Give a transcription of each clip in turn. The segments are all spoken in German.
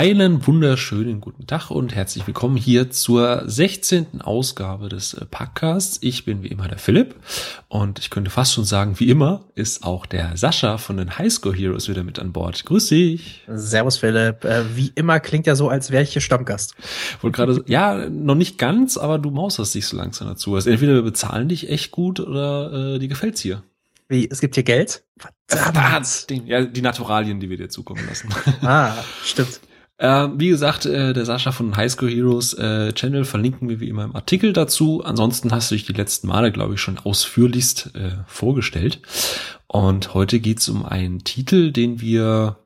Einen wunderschönen guten Tag und herzlich willkommen hier zur 16. Ausgabe des äh, Podcasts. Ich bin wie immer der Philipp und ich könnte fast schon sagen, wie immer ist auch der Sascha von den Highscore Heroes wieder mit an Bord. Grüß dich. Servus Philipp. Äh, wie immer klingt ja so, als wäre ich hier Stammgast. Wollte gerade, ja, noch nicht ganz, aber du mauserst dich so langsam dazu. Also entweder wir bezahlen dich echt gut oder äh, dir gefällt's hier. Wie, es gibt hier Geld? Verdammt. Ja, die Naturalien, die wir dir zukommen lassen. Ah, stimmt. Äh, wie gesagt, äh, der Sascha von High School Heroes äh, Channel verlinken wir wie immer im Artikel dazu. Ansonsten hast du dich die letzten Male, glaube ich, schon ausführlichst äh, vorgestellt. Und heute geht's um einen Titel, den wir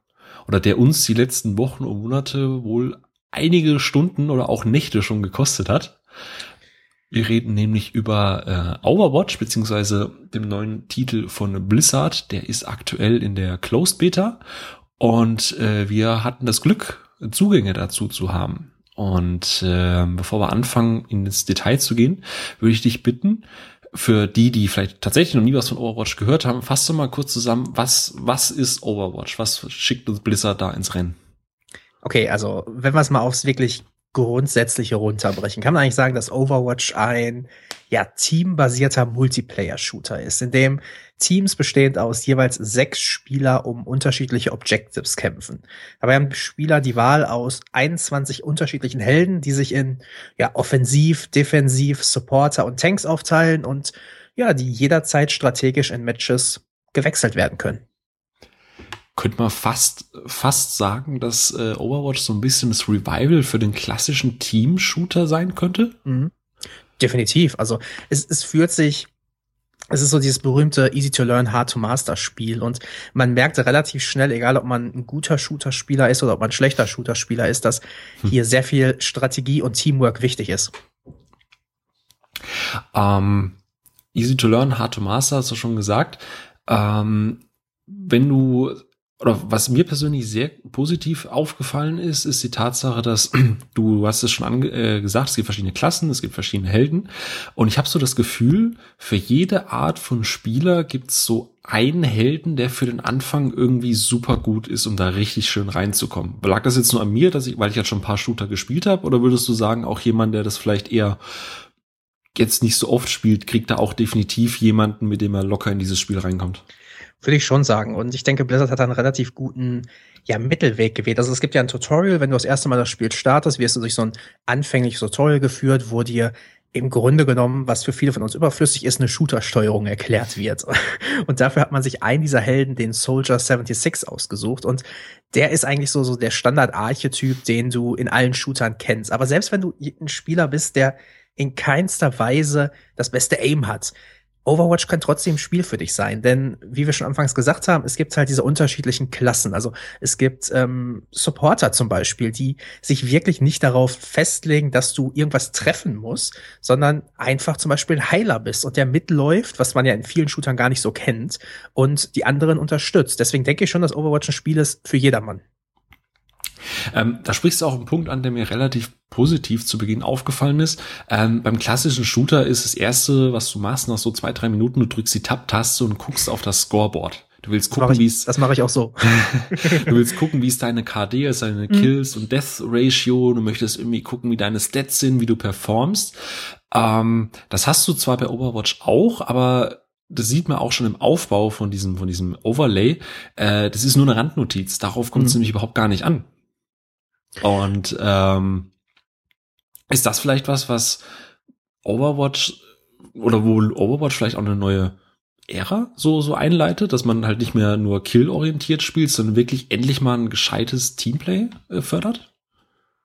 oder der uns die letzten Wochen und Monate wohl einige Stunden oder auch Nächte schon gekostet hat. Wir reden nämlich über äh, Overwatch beziehungsweise dem neuen Titel von Blizzard. Der ist aktuell in der Closed Beta und äh, wir hatten das Glück, Zugänge dazu zu haben. Und äh, bevor wir anfangen, ins Detail zu gehen, würde ich dich bitten, für die, die vielleicht tatsächlich noch nie was von Overwatch gehört haben, fass doch mal kurz zusammen, was, was ist Overwatch? Was schickt uns Blizzard da ins Rennen? Okay, also wenn wir es mal aufs wirklich Grundsätzliche runterbrechen, kann man eigentlich sagen, dass Overwatch ein ja, teambasierter Multiplayer-Shooter ist, in dem Teams bestehend aus jeweils sechs Spieler um unterschiedliche Objectives kämpfen. Dabei haben Spieler die Wahl aus 21 unterschiedlichen Helden, die sich in ja, Offensiv, Defensiv, Supporter und Tanks aufteilen und ja, die jederzeit strategisch in Matches gewechselt werden können. Könnte man fast, fast sagen, dass äh, Overwatch so ein bisschen das Revival für den klassischen Team-Shooter sein könnte? Mhm. Definitiv. Also es, es fühlt sich es ist so dieses berühmte Easy to Learn, Hard to Master Spiel und man merkt relativ schnell, egal ob man ein guter Shooter-Spieler ist oder ob man ein schlechter Shooter-Spieler ist, dass hm. hier sehr viel Strategie und Teamwork wichtig ist. Ähm, easy to Learn, Hard to Master, hast du schon gesagt. Ähm, wenn du oder was mir persönlich sehr positiv aufgefallen ist, ist die Tatsache, dass du hast es schon äh, gesagt, es gibt verschiedene Klassen, es gibt verschiedene Helden und ich habe so das Gefühl, für jede Art von Spieler gibt es so einen Helden, der für den Anfang irgendwie super gut ist, um da richtig schön reinzukommen. Lag das jetzt nur an mir, dass ich, weil ich jetzt schon ein paar Shooter gespielt habe, oder würdest du sagen, auch jemand, der das vielleicht eher jetzt nicht so oft spielt, kriegt da auch definitiv jemanden, mit dem er locker in dieses Spiel reinkommt? Würde ich schon sagen. Und ich denke, Blizzard hat einen relativ guten ja, Mittelweg gewählt. Also es gibt ja ein Tutorial, wenn du das erste Mal das Spiel startest, wirst du durch so ein anfängliches Tutorial geführt, wo dir im Grunde genommen, was für viele von uns überflüssig ist, eine Shooter-Steuerung erklärt wird. Und dafür hat man sich einen dieser Helden, den Soldier 76, ausgesucht. Und der ist eigentlich so, so der Standard-Archetyp, den du in allen Shootern kennst. Aber selbst wenn du ein Spieler bist, der in keinster Weise das beste Aim hat, Overwatch kann trotzdem Spiel für dich sein, denn wie wir schon anfangs gesagt haben, es gibt halt diese unterschiedlichen Klassen. Also es gibt ähm, Supporter zum Beispiel, die sich wirklich nicht darauf festlegen, dass du irgendwas treffen musst, sondern einfach zum Beispiel ein Heiler bist und der mitläuft, was man ja in vielen Shootern gar nicht so kennt, und die anderen unterstützt. Deswegen denke ich schon, dass Overwatch ein Spiel ist für jedermann. Ähm, da sprichst du auch einen Punkt an, der mir relativ positiv zu Beginn aufgefallen ist. Ähm, beim klassischen Shooter ist das erste, was du machst, nach so zwei, drei Minuten, du drückst die Tab-Taste und guckst auf das Scoreboard. Du willst gucken, wie es. Das mache ich auch so. du willst gucken, wie es deine KD ist, deine mhm. Kills und Death Ratio. Du möchtest irgendwie gucken, wie deine Stats sind, wie du performst. Ähm, das hast du zwar bei Overwatch auch, aber das sieht man auch schon im Aufbau von diesem, von diesem Overlay. Äh, das ist nur eine Randnotiz. Darauf kommt es mhm. nämlich überhaupt gar nicht an. Und ähm, ist das vielleicht was, was Overwatch oder wo Overwatch vielleicht auch eine neue Ära so, so einleitet, dass man halt nicht mehr nur kill-orientiert spielt, sondern wirklich endlich mal ein gescheites Teamplay äh, fördert?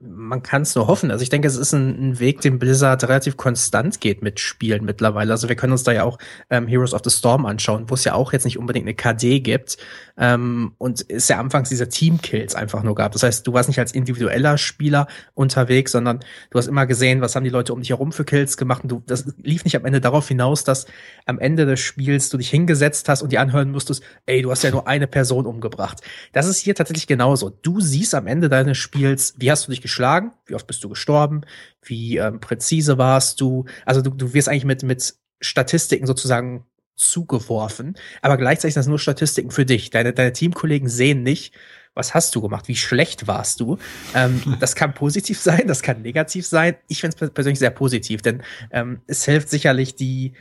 Man kann es nur hoffen. Also ich denke, es ist ein, ein, Weg, den Blizzard relativ konstant geht mit Spielen mittlerweile. Also wir können uns da ja auch ähm, Heroes of the Storm anschauen, wo es ja auch jetzt nicht unbedingt eine KD gibt ähm, und es ja anfangs diese Teamkills einfach nur gab. Das heißt, du warst nicht als individueller Spieler unterwegs, sondern du hast immer gesehen, was haben die Leute um dich herum für Kills gemacht und du, das lief nicht am Ende darauf hinaus, dass am Ende des Spiels du dich hingesetzt hast und die anhören musstest, ey, du hast ja nur eine Person umgebracht. Das ist hier tatsächlich genauso. Du siehst am Ende deines Spiels, wie hast du dich geschlagen, wie oft bist du gestorben, wie ähm, präzise warst du. Also du, du wirst eigentlich mit, mit Statistiken sozusagen zugeworfen, aber gleichzeitig sind das nur Statistiken für dich. Deine, deine Teamkollegen sehen nicht, was hast du gemacht? Wie schlecht warst du? Ähm, das kann positiv sein, das kann negativ sein. Ich finde es persönlich sehr positiv, denn ähm, es hilft sicherlich die,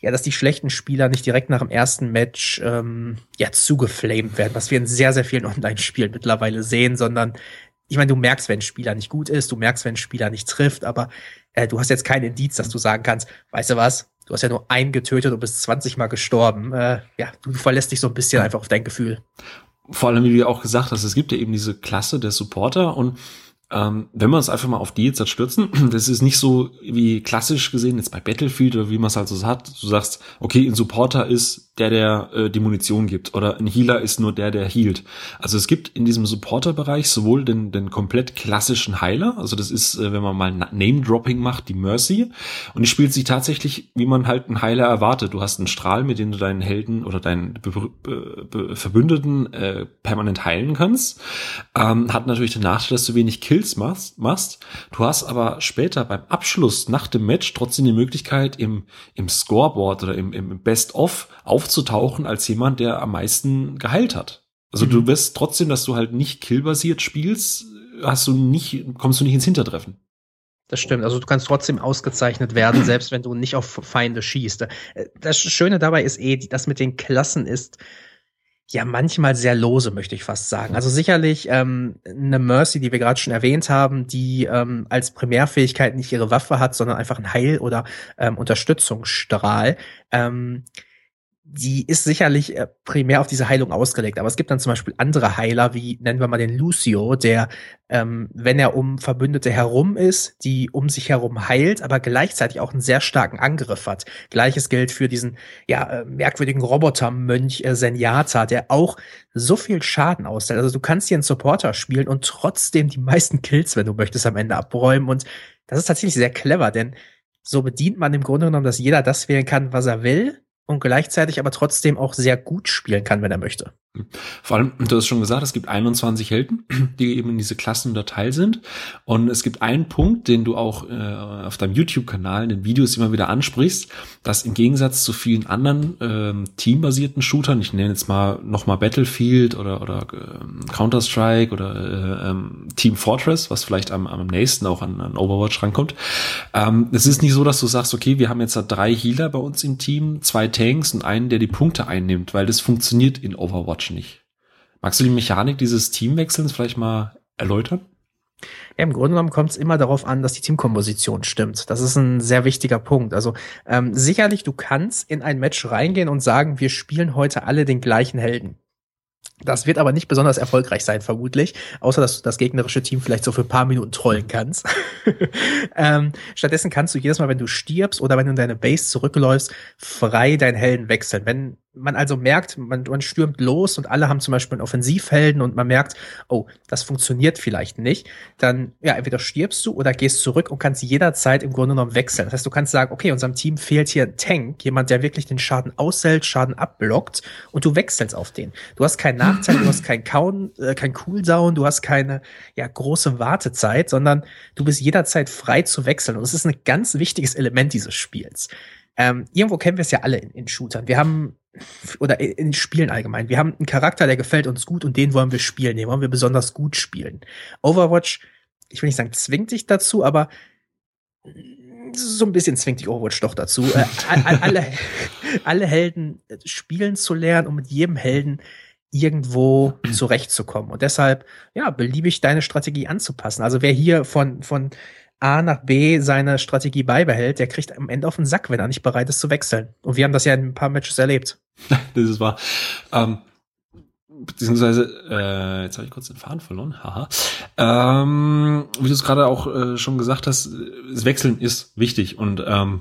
ja, dass die schlechten Spieler nicht direkt nach dem ersten Match ähm, ja zugeflamed werden, was wir in sehr, sehr vielen Online-Spielen mittlerweile sehen, sondern ich meine, du merkst, wenn ein Spieler nicht gut ist, du merkst, wenn ein Spieler nicht trifft, aber äh, du hast jetzt kein Indiz, dass du sagen kannst, weißt du was, du hast ja nur einen getötet und bist 20 Mal gestorben. Äh, ja, du verlässt dich so ein bisschen einfach auf dein Gefühl. Vor allem, wie du auch gesagt hast, es gibt ja eben diese Klasse der Supporter und ähm, wenn wir uns einfach mal auf die jetzt stürzen, das ist nicht so wie klassisch gesehen jetzt bei Battlefield oder wie man es halt so hat. Du sagst, okay, ein Supporter ist der, der äh, die Munition gibt oder ein Healer ist nur der, der healt. Also es gibt in diesem Supporter-Bereich sowohl den, den komplett klassischen Heiler, also das ist, äh, wenn man mal Name-Dropping macht, die Mercy und die spielt sich tatsächlich, wie man halt einen Heiler erwartet. Du hast einen Strahl, mit dem du deinen Helden oder deinen Be Be Be Verbündeten äh, permanent heilen kannst. Ähm, hat natürlich den Nachteil, dass du wenig Kills machst, machst. Du hast aber später beim Abschluss nach dem Match trotzdem die Möglichkeit im, im Scoreboard oder im, im Best-of auf aufzutauchen als jemand, der am meisten geheilt hat. Also mhm. du wirst trotzdem, dass du halt nicht killbasiert spielst, hast du nicht, kommst du nicht ins Hintertreffen. Das stimmt. Also du kannst trotzdem ausgezeichnet werden, selbst wenn du nicht auf Feinde schießt. Äh, das Schöne dabei ist eh, das mit den Klassen ist ja manchmal sehr lose, möchte ich fast sagen. Also sicherlich ähm, eine Mercy, die wir gerade schon erwähnt haben, die ähm, als Primärfähigkeit nicht ihre Waffe hat, sondern einfach ein Heil- oder ähm, Unterstützungsstrahl. Ähm, die ist sicherlich äh, primär auf diese Heilung ausgelegt. Aber es gibt dann zum Beispiel andere Heiler, wie nennen wir mal den Lucio, der, ähm, wenn er um Verbündete herum ist, die um sich herum heilt, aber gleichzeitig auch einen sehr starken Angriff hat. Gleiches gilt für diesen ja äh, merkwürdigen Robotermönch äh, Senjata, der auch so viel Schaden austeilt. Also du kannst hier einen Supporter spielen und trotzdem die meisten Kills, wenn du möchtest, am Ende abräumen. Und das ist tatsächlich sehr clever, denn so bedient man im Grunde genommen, dass jeder das wählen kann, was er will und gleichzeitig aber trotzdem auch sehr gut spielen kann, wenn er möchte. Vor allem, du hast schon gesagt, es gibt 21 Helden, die eben in diese Klassen unterteilt sind. Und es gibt einen Punkt, den du auch äh, auf deinem YouTube-Kanal in den Videos immer wieder ansprichst, dass im Gegensatz zu vielen anderen ähm, teambasierten Shootern, ich nenne jetzt mal nochmal Battlefield oder, oder äh, Counter-Strike oder äh, ähm, Team Fortress, was vielleicht am, am nächsten auch an, an Overwatch rankommt. Ähm, es ist nicht so, dass du sagst, okay, wir haben jetzt da drei Healer bei uns im Team, zwei Tanks und einen, der die Punkte einnimmt, weil das funktioniert in Overwatch Overwatch nicht. Magst du die Mechanik dieses Teamwechselns vielleicht mal erläutern? Ja, im Grunde genommen kommt es immer darauf an, dass die Teamkomposition stimmt. Das ist ein sehr wichtiger Punkt. Also ähm, sicherlich, du kannst in ein Match reingehen und sagen, wir spielen heute alle den gleichen Helden. Das wird aber nicht besonders erfolgreich sein, vermutlich, außer dass du das gegnerische Team vielleicht so für ein paar Minuten trollen kannst. ähm, stattdessen kannst du jedes Mal, wenn du stirbst oder wenn du in deine Base zurückläufst, frei deinen Helden wechseln. Wenn man also merkt, man, man stürmt los und alle haben zum Beispiel einen Offensivhelden und man merkt, oh, das funktioniert vielleicht nicht, dann ja, entweder stirbst du oder gehst zurück und kannst jederzeit im Grunde genommen wechseln. Das heißt, du kannst sagen, okay, unserem Team fehlt hier ein Tank, jemand, der wirklich den Schaden aushält, Schaden abblockt und du wechselst auf den. Du hast keinen Nachteil, du hast keinen Count, äh, kein Cooldown, du hast keine ja, große Wartezeit, sondern du bist jederzeit frei zu wechseln. Und das ist ein ganz wichtiges Element dieses Spiels. Ähm, irgendwo kennen wir es ja alle in, in Shootern. Wir haben oder in Spielen allgemein. Wir haben einen Charakter, der gefällt uns gut und den wollen wir spielen, den wollen wir besonders gut spielen. Overwatch, ich will nicht sagen, zwingt dich dazu, aber so ein bisschen zwingt dich Overwatch doch dazu, äh, alle, alle Helden spielen zu lernen, um mit jedem Helden irgendwo zurechtzukommen. Und deshalb, ja, beliebig deine Strategie anzupassen. Also wer hier von, von A nach B seine Strategie beibehält, der kriegt am Ende auf den Sack, wenn er nicht bereit ist zu wechseln. Und wir haben das ja in ein paar Matches erlebt. das ist wahr. Ähm, beziehungsweise, äh, jetzt habe ich kurz den Faden verloren. Haha. Ähm, wie du es gerade auch äh, schon gesagt hast, das Wechseln ist wichtig und ähm,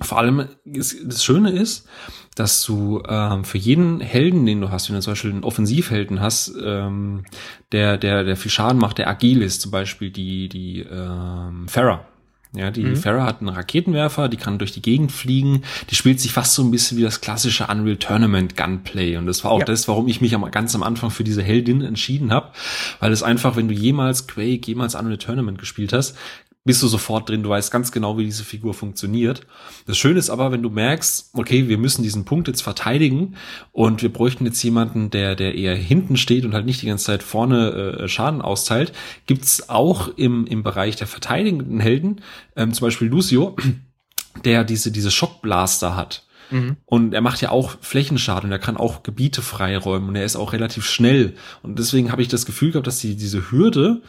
vor allem ist, das Schöne ist, dass du ähm, für jeden Helden, den du hast, wenn du zum Beispiel einen Offensivhelden hast, ähm, der, der, der viel Schaden macht, der agil ist, zum Beispiel die, die ähm, Farah. Ja, die mhm. Farah hat einen Raketenwerfer, die kann durch die Gegend fliegen. Die spielt sich fast so ein bisschen wie das klassische Unreal Tournament Gunplay. Und das war auch ja. das, warum ich mich am, ganz am Anfang für diese Heldin entschieden habe. Weil es einfach, wenn du jemals Quake, jemals Unreal Tournament gespielt hast, bist du sofort drin, du weißt ganz genau, wie diese Figur funktioniert. Das Schöne ist aber, wenn du merkst, okay, wir müssen diesen Punkt jetzt verteidigen und wir bräuchten jetzt jemanden, der, der eher hinten steht und halt nicht die ganze Zeit vorne äh, Schaden austeilt, gibt's auch im, im Bereich der verteidigenden Helden, ähm, zum Beispiel Lucio, der diese, diese Schockblaster hat. Mhm. Und er macht ja auch Flächenschaden und er kann auch Gebiete freiräumen und er ist auch relativ schnell. Und deswegen habe ich das Gefühl gehabt, dass die, diese Hürde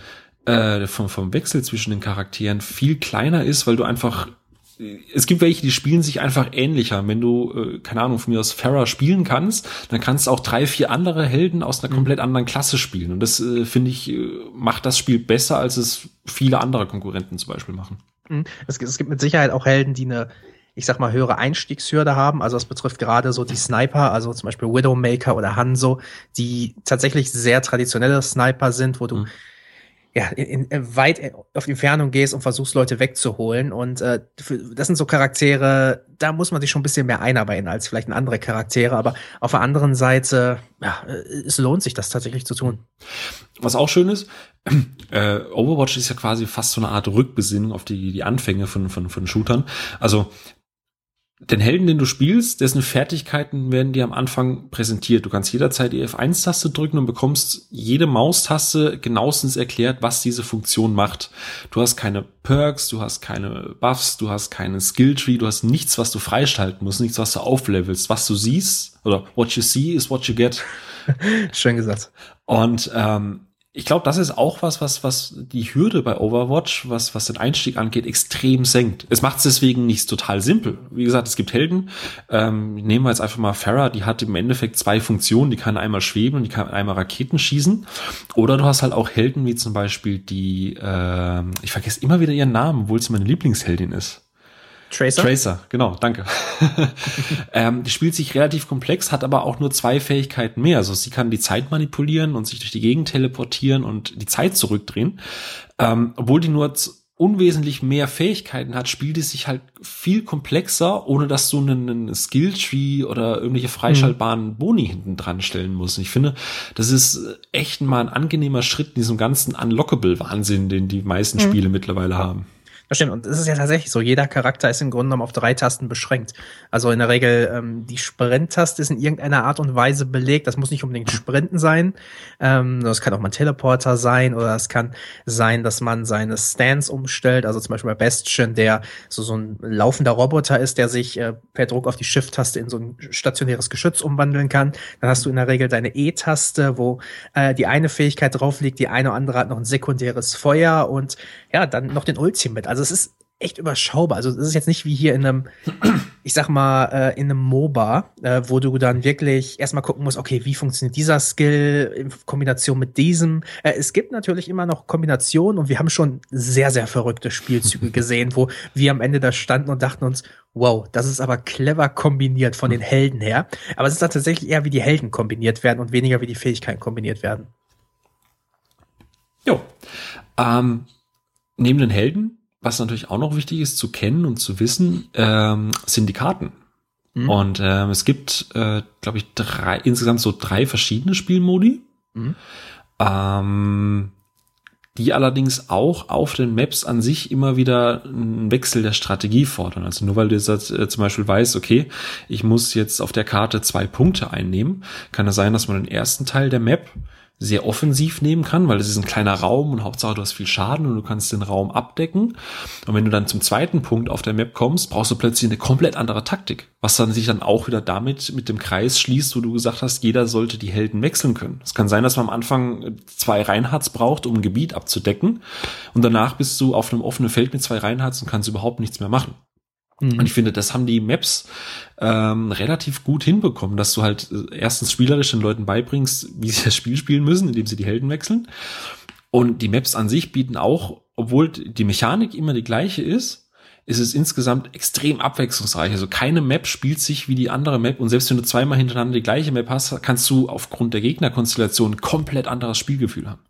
äh, vom, vom Wechsel zwischen den Charakteren viel kleiner ist, weil du einfach es gibt welche, die spielen sich einfach ähnlicher. Wenn du, äh, keine Ahnung, von mir aus Farah spielen kannst, dann kannst du auch drei, vier andere Helden aus einer mhm. komplett anderen Klasse spielen. Und das, äh, finde ich, äh, macht das Spiel besser, als es viele andere Konkurrenten zum Beispiel machen. Mhm. Es, es gibt mit Sicherheit auch Helden, die eine ich sag mal, höhere Einstiegshürde haben. Also das betrifft gerade so die Sniper, also zum Beispiel Widowmaker oder Hanzo, die tatsächlich sehr traditionelle Sniper sind, wo du mhm. Ja, in, in, weit auf Entfernung gehst und versuchst, Leute wegzuholen. Und äh, das sind so Charaktere, da muss man sich schon ein bisschen mehr einarbeiten als vielleicht andere Charaktere. Aber auf der anderen Seite, ja, es lohnt sich, das tatsächlich zu tun. Was auch schön ist, äh, Overwatch ist ja quasi fast so eine Art Rückbesinnung auf die, die Anfänge von, von, von Shootern. Also den Helden, den du spielst, dessen Fertigkeiten werden dir am Anfang präsentiert. Du kannst jederzeit die F1-Taste drücken und bekommst jede Maustaste genauestens erklärt, was diese Funktion macht. Du hast keine Perks, du hast keine Buffs, du hast keinen Skilltree, du hast nichts, was du freischalten musst, nichts, was du auflevelst. Was du siehst, oder what you see is what you get. Schön gesagt. Und ähm, ich glaube, das ist auch was, was, was die Hürde bei Overwatch, was, was den Einstieg angeht, extrem senkt. Es macht es deswegen nicht total simpel. Wie gesagt, es gibt Helden. Ähm, nehmen wir jetzt einfach mal Farah, die hat im Endeffekt zwei Funktionen. Die kann einmal schweben und die kann einmal Raketen schießen. Oder du hast halt auch Helden wie zum Beispiel die, äh, ich vergesse immer wieder ihren Namen, obwohl sie meine Lieblingsheldin ist. Tracer? Tracer, genau, danke. ähm, die spielt sich relativ komplex, hat aber auch nur zwei Fähigkeiten mehr. Also sie kann die Zeit manipulieren und sich durch die Gegend teleportieren und die Zeit zurückdrehen. Ähm, obwohl die nur unwesentlich mehr Fähigkeiten hat, spielt es sich halt viel komplexer, ohne dass du einen, einen Skilltree oder irgendwelche freischaltbaren mhm. Boni hinten dran stellen musst. Und ich finde, das ist echt mal ein angenehmer Schritt in diesem ganzen Unlockable-Wahnsinn, den die meisten mhm. Spiele mittlerweile haben. Das stimmt. Und es ist ja tatsächlich so. Jeder Charakter ist im Grunde genommen auf drei Tasten beschränkt. Also in der Regel, ähm, die Sprint-Taste ist in irgendeiner Art und Weise belegt. Das muss nicht unbedingt Sprinten sein. Ähm, das kann auch mal ein Teleporter sein oder es kann sein, dass man seine Stance umstellt. Also zum Beispiel bei Bastion, der so, so ein laufender Roboter ist, der sich äh, per Druck auf die Shift-Taste in so ein stationäres Geschütz umwandeln kann. Dann hast du in der Regel deine E-Taste, wo äh, die eine Fähigkeit drauf liegt, die eine oder andere hat noch ein sekundäres Feuer und ja, dann noch den Ultimate. Also also es ist echt überschaubar. Also es ist jetzt nicht wie hier in einem, ich sag mal, äh, in einem MOBA, äh, wo du dann wirklich erstmal gucken musst, okay, wie funktioniert dieser Skill in Kombination mit diesem. Äh, es gibt natürlich immer noch Kombinationen und wir haben schon sehr, sehr verrückte Spielzüge gesehen, wo wir am Ende da standen und dachten uns, wow, das ist aber clever kombiniert von den Helden her. Aber es ist dann tatsächlich eher, wie die Helden kombiniert werden und weniger, wie die Fähigkeiten kombiniert werden. Jo. Ähm, neben den Helden was natürlich auch noch wichtig ist zu kennen und zu wissen, ähm, sind die Karten. Mhm. Und ähm, es gibt, äh, glaube ich, drei, insgesamt so drei verschiedene Spielmodi. Mhm. Ähm, die allerdings auch auf den Maps an sich immer wieder einen Wechsel der Strategie fordern. Also nur weil du jetzt äh, zum Beispiel weißt, okay, ich muss jetzt auf der Karte zwei Punkte einnehmen, kann es sein, dass man den ersten Teil der Map sehr offensiv nehmen kann, weil es ist ein kleiner Raum und Hauptsache du hast viel Schaden und du kannst den Raum abdecken. Und wenn du dann zum zweiten Punkt auf der Map kommst, brauchst du plötzlich eine komplett andere Taktik, was dann sich dann auch wieder damit mit dem Kreis schließt, wo du gesagt hast, jeder sollte die Helden wechseln können. Es kann sein, dass man am Anfang zwei Reinhards braucht, um ein Gebiet abzudecken und danach bist du auf einem offenen Feld mit zwei Reinhards und kannst überhaupt nichts mehr machen. Mhm. Und ich finde, das haben die Maps ähm, relativ gut hinbekommen, dass du halt äh, erstens spielerisch den Leuten beibringst, wie sie das Spiel spielen müssen, indem sie die Helden wechseln. Und die Maps an sich bieten auch, obwohl die Mechanik immer die gleiche ist, ist es insgesamt extrem abwechslungsreich. Also keine Map spielt sich wie die andere Map und selbst wenn du zweimal hintereinander die gleiche Map hast, kannst du aufgrund der Gegnerkonstellation komplett anderes Spielgefühl haben.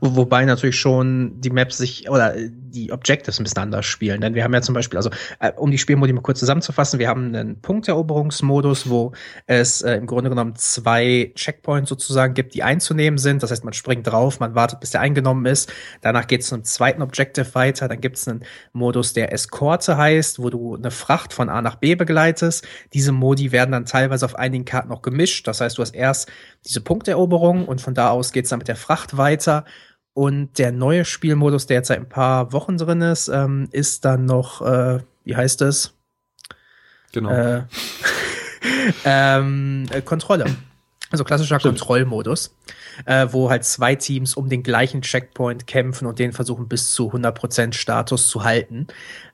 Wobei natürlich schon die Maps sich oder die Objectives ein bisschen anders spielen. Denn wir haben ja zum Beispiel, also äh, um die Spielmodi mal kurz zusammenzufassen, wir haben einen Punkteroberungsmodus, wo es äh, im Grunde genommen zwei Checkpoints sozusagen gibt, die einzunehmen sind. Das heißt, man springt drauf, man wartet, bis der eingenommen ist. Danach geht es zum zweiten Objective weiter. Dann gibt es einen Modus, der Eskorte heißt, wo du eine Fracht von A nach B begleitest. Diese Modi werden dann teilweise auf einigen Karten noch gemischt. Das heißt, du hast erst diese Punkteroberung und von da aus geht es dann mit der Fracht weiter. Und der neue Spielmodus, der jetzt seit ein paar Wochen drin ist, ähm, ist dann noch, äh, wie heißt es? Genau. Äh, ähm, äh, Kontrolle. Also klassischer Stimmt. Kontrollmodus, äh, wo halt zwei Teams um den gleichen Checkpoint kämpfen und den versuchen bis zu 100% Status zu halten.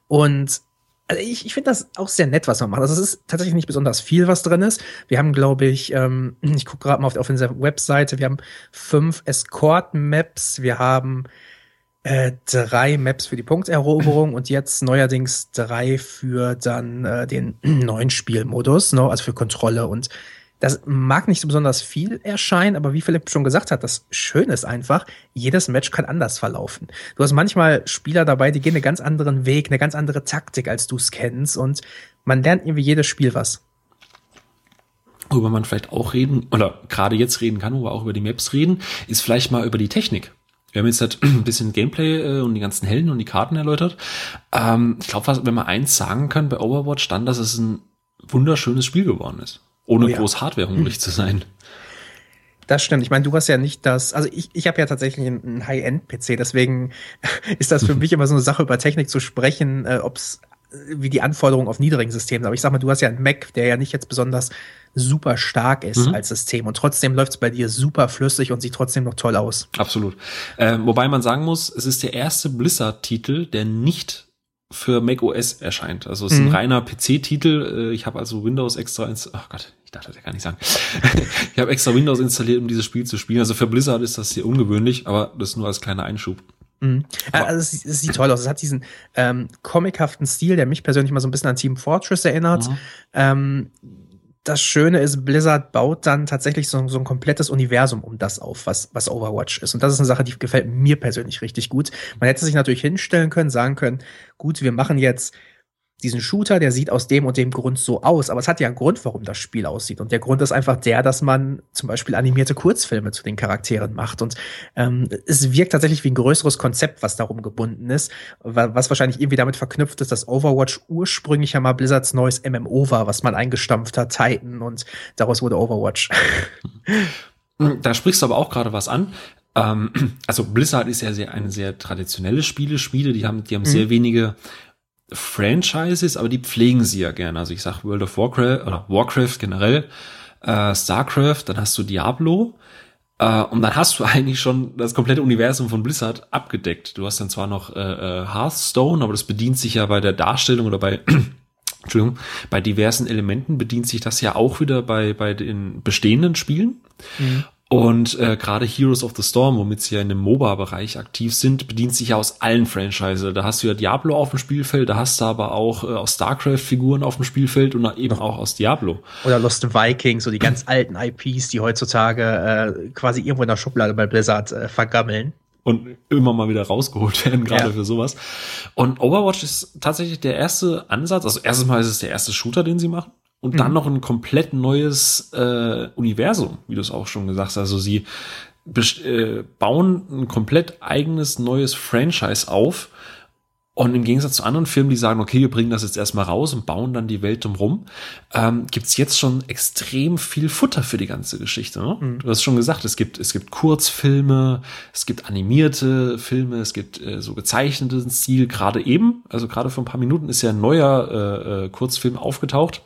Und also ich, ich finde das auch sehr nett, was man macht. Also es ist tatsächlich nicht besonders viel, was drin ist. Wir haben, glaube ich, ähm, ich gucke gerade mal auf, auf unserer Webseite, wir haben fünf Escort-Maps, wir haben äh, drei Maps für die Punkteroberung und jetzt neuerdings drei für dann äh, den neuen Spielmodus, ne? also für Kontrolle und das mag nicht so besonders viel erscheinen, aber wie Philipp schon gesagt hat, das Schöne ist einfach, jedes Match kann anders verlaufen. Du hast manchmal Spieler dabei, die gehen einen ganz anderen Weg, eine ganz andere Taktik, als du es kennst und man lernt irgendwie jedes Spiel was. Worüber man vielleicht auch reden, oder gerade jetzt reden kann, wo wir auch über die Maps reden, ist vielleicht mal über die Technik. Wir haben jetzt halt ein bisschen Gameplay äh, und die ganzen Helden und die Karten erläutert. Ähm, ich glaube, wenn man eins sagen kann bei Overwatch, dann, dass es ein wunderschönes Spiel geworden ist. Ohne Oh ja. groß Hardware-hungrig zu sein. Das stimmt. Ich meine, du hast ja nicht das, also ich, ich habe ja tatsächlich einen, High-End-PC, deswegen ist das für mich immer so eine Sache, über Technik zu sprechen, äh, ob's wie die Anforderungen auf niedrigen Systemen sind. Aber ich sag mal, du hast ja einen Mac, der ja nicht jetzt besonders super stark ist Mhm. als System und trotzdem läuft es bei dir super flüssig und sieht trotzdem noch toll aus. Absolut. Ähm, wobei man sagen muss, es ist der erste Blizzard-Titel, der nicht für Mac OS erscheint. Also es ist ein Mhm. reiner PC-Titel. Äh, Ich habe also Windows extra ins. Ach Gott, ich darf das ja gar nicht sagen. ich habe extra Windows installiert, um dieses Spiel zu spielen. Also für Blizzard ist das hier ungewöhnlich, aber das nur als kleiner Einschub. Mhm. Also es, sieht- es sieht toll aus. Es hat diesen ähm, comichaften Stil, der mich persönlich mal so ein bisschen an Team Fortress erinnert. Mhm. Ähm, das Schöne ist, Blizzard baut dann tatsächlich so, so ein komplettes Universum um das auf, was, was Overwatch ist. Und das ist eine Sache, die gefällt mir persönlich richtig gut. Man hätte sich natürlich hinstellen können, sagen können, gut, wir machen jetzt diesen Shooter, der sieht aus dem und dem Grund so aus. Aber es hat ja einen Grund, warum das Spiel aussieht. Und der Grund ist einfach der, dass man zum Beispiel animierte Kurzfilme zu den Charakteren macht. Und ähm, es wirkt tatsächlich wie ein größeres Konzept, was darum gebunden ist, wa- was wahrscheinlich irgendwie damit verknüpft ist, dass Overwatch ursprünglich ja mal Blizzards neues MMO war, was man eingestampft hat, Titan, und daraus wurde Overwatch. Da sprichst du aber auch gerade was an. Ähm, also Blizzard ist ja sehr, eine sehr traditionelle Spieleschmiede. Die haben, die haben sehr wenige Franchises, aber die pflegen sie ja gerne. Also ich sag World of Warcraft oder Warcraft generell, äh, Starcraft, dann hast du Diablo. Äh, und dann hast du eigentlich schon das komplette Universum von Blizzard abgedeckt. Du hast dann zwar noch äh, äh, Hearthstone, aber das bedient sich ja bei der Darstellung oder bei Entschuldigung, bei diversen Elementen bedient sich das ja auch wieder bei, bei den bestehenden Spielen. Und äh, gerade Heroes of the Storm, womit sie ja in dem MOBA-Bereich aktiv sind, bedient sich ja aus allen Franchise. Da hast du ja Diablo auf dem Spielfeld, da hast du aber auch äh, aus StarCraft-Figuren auf dem Spielfeld und eben auch aus Diablo. Oder Lost Vikings, so die ganz alten IPs, die heutzutage äh, quasi irgendwo in der Schublade bei Blizzard äh, vergammeln. und immer mal wieder rausgeholt werden, gerade Ja. für sowas. Und Overwatch ist tatsächlich der erste Ansatz, also erstes Mal ist es der erste Shooter, den sie machen. Und dann Mhm. noch ein komplett neues äh, Universum, wie du es auch schon gesagt hast. Also sie äh, bauen ein komplett eigenes neues Franchise auf. Und im Gegensatz zu anderen Filmen, die sagen, okay, wir bringen das jetzt erstmal raus und bauen dann die Welt drumrum, ähm, gibt's jetzt schon extrem viel Futter für die ganze Geschichte. Ne? Mhm. Du hast schon gesagt, es gibt, es gibt Kurzfilme, es gibt animierte Filme, es gibt äh, so gezeichneten Stil. Gerade eben, also gerade vor ein paar Minuten ist ja ein neuer äh, äh, Kurzfilm aufgetaucht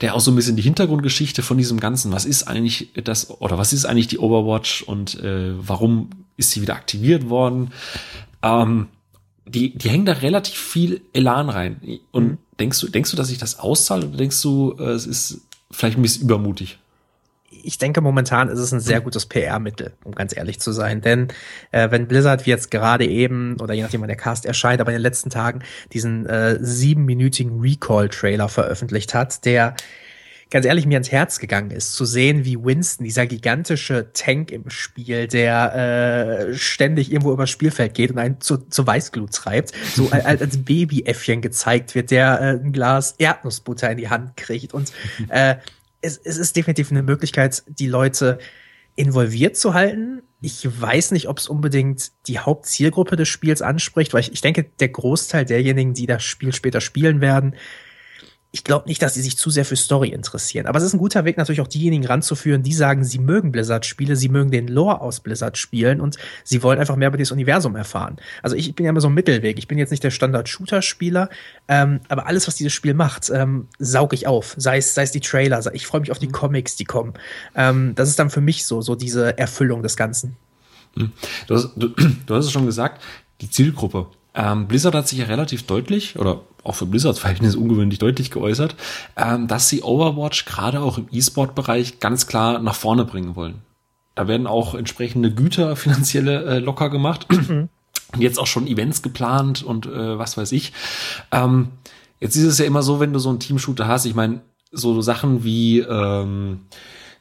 der auch so ein bisschen die Hintergrundgeschichte von diesem Ganzen, was ist eigentlich das, oder was ist eigentlich die Overwatch und äh, warum ist sie wieder aktiviert worden, ähm, die, die hängen da relativ viel Elan rein. Und Mhm. denkst du, denkst du, dass sich das auszahlt oder denkst du, äh, es ist vielleicht ein bisschen übermutig? Ich denke, momentan ist es ein sehr gutes PR-Mittel, um ganz ehrlich zu sein. Denn äh, wenn Blizzard wie jetzt gerade eben, oder je nachdem, wann der Cast erscheint, aber in den letzten Tagen diesen äh, siebenminütigen Recall-Trailer veröffentlicht hat, der ganz ehrlich mir ans Herz gegangen ist, zu sehen, wie Winston, dieser gigantische Tank im Spiel, der äh, ständig irgendwo übers Spielfeld geht und einen zu, zu Weißglut treibt, so als, als Babyäffchen gezeigt wird, der äh, ein Glas Erdnussbutter in die Hand kriegt. Und äh, es, es ist definitiv eine Möglichkeit, die Leute involviert zu halten. Ich weiß nicht, ob es unbedingt die Hauptzielgruppe des Spiels anspricht, weil ich, ich denke, der Großteil derjenigen, die das Spiel später spielen werden, ich glaube nicht, dass sie sich zu sehr für Story interessieren. Aber es ist ein guter Weg, natürlich auch diejenigen ranzuführen, die sagen, sie mögen Blizzard-Spiele, sie mögen den Lore aus Blizzard-Spielen und sie wollen einfach mehr über das Universum erfahren. Also ich, ich bin ja immer so ein Mittelweg. Ich bin jetzt nicht der Standard-Shooter-Spieler, ähm, aber alles, was dieses Spiel macht, ähm, saug ich auf. Sei es, sei es die Trailer, ich freue mich auf die mhm. Comics, die kommen. Ähm, das ist dann für mich so, so diese Erfüllung des Ganzen. Mhm. Du hast, du, du hast es schon gesagt, die Zielgruppe. Ähm, Blizzard hat sich ja relativ deutlich, oder auch für Blizzards Verhältnis ungewöhnlich deutlich geäußert, ähm, dass sie Overwatch gerade auch im E-Sport-Bereich ganz klar nach vorne bringen wollen. Da werden auch entsprechende Güter finanzielle äh, locker gemacht. Mhm. Jetzt auch schon Events geplant und äh, was weiß ich. Ähm, jetzt ist es ja immer so, wenn du so einen Team-Shooter hast, ich meine, so Sachen wie ähm,